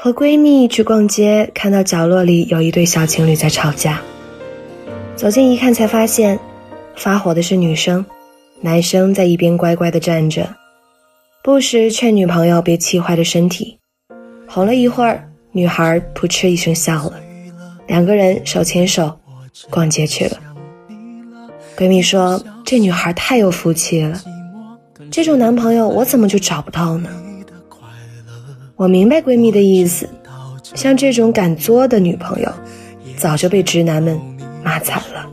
和闺蜜去逛街，看到角落里有一对小情侣在吵架。走近一看，才发现发火的是女生，男生在一边乖乖地站着，不时劝女朋友别气坏了身体。哄了一会儿，女孩扑哧一声笑了，两个人手牵手逛街去了。闺蜜说：“这女孩太有福气了，这种男朋友我怎么就找不到呢？”我明白闺蜜的意思，像这种敢作的女朋友，早就被直男们骂惨了。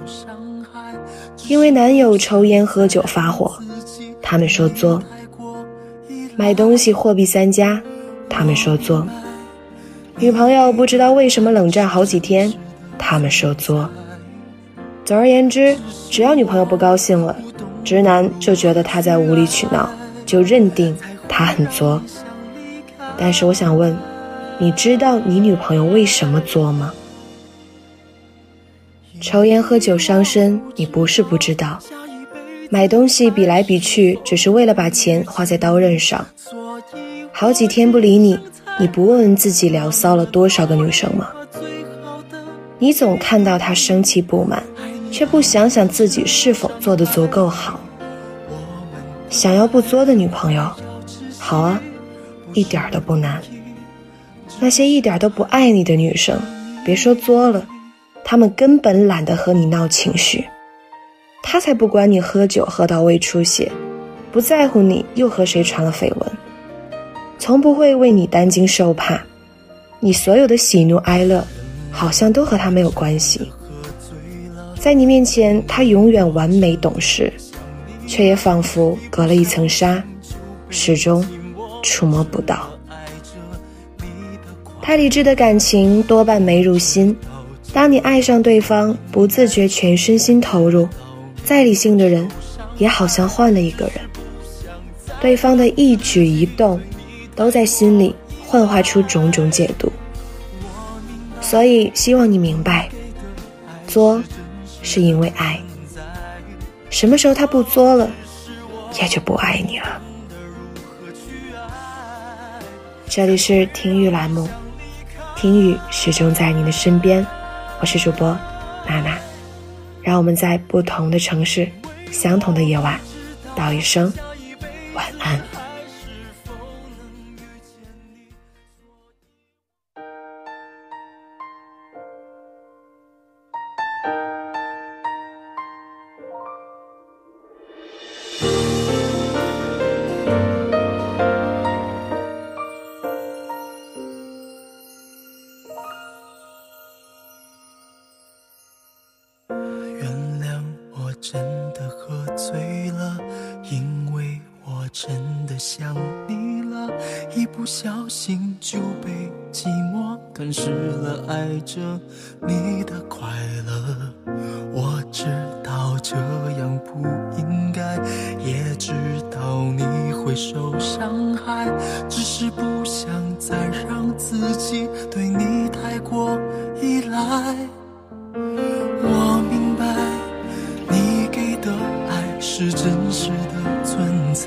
因为男友抽烟喝酒发火，他们说作；买东西货币三家，他们说作；女朋友不知道为什么冷战好几天，他们说作。总而言之，只要女朋友不高兴了，直男就觉得她在无理取闹，就认定她很作。但是我想问，你知道你女朋友为什么作吗？抽烟喝酒伤身，你不是不知道；买东西比来比去，只是为了把钱花在刀刃上。好几天不理你，你不问问自己聊骚了多少个女生吗？你总看到她生气不满，却不想想自己是否做得足够好。想要不作的女朋友，好啊。一点都不难。那些一点都不爱你的女生，别说作了，她们根本懒得和你闹情绪。她才不管你喝酒喝到胃出血，不在乎你又和谁传了绯闻，从不会为你担惊受怕。你所有的喜怒哀乐，好像都和她没有关系。在你面前，她永远完美懂事，却也仿佛隔了一层纱，始终。触摸不到，太理智的感情多半没入心。当你爱上对方，不自觉全身心投入，再理性的人，也好像换了一个人。对方的一举一动，都在心里幻化出种种解读。所以希望你明白，作，是因为爱。什么时候他不作了，也就不爱你了。这里是听雨栏目，听雨始终在你的身边，我是主播娜娜，让我们在不同的城市，相同的夜晚，道一声晚安。真的想你了。一不小心就被寂寞吞噬了，爱着你的快乐。我知道这样不应该，也知道你会受伤害，只是不想再让自己对你太过依赖。我明白你给的爱。是真实的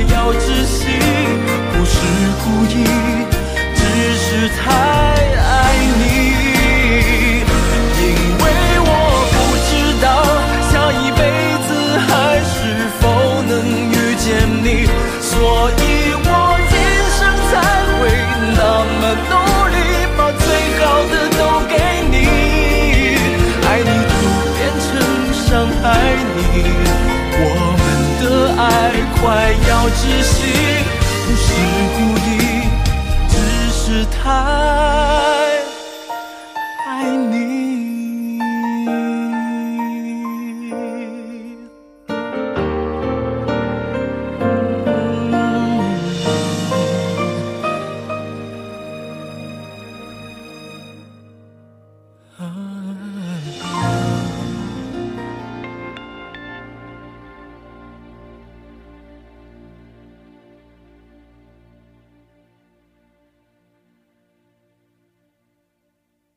要窒息，不是故意，只是太爱你。因为我不知道下一辈子还是否能遇见你，所以我今生才会那么努力，把最好的都给你。爱你都变成伤害你，爱快要窒息，不是故意，只是太爱你。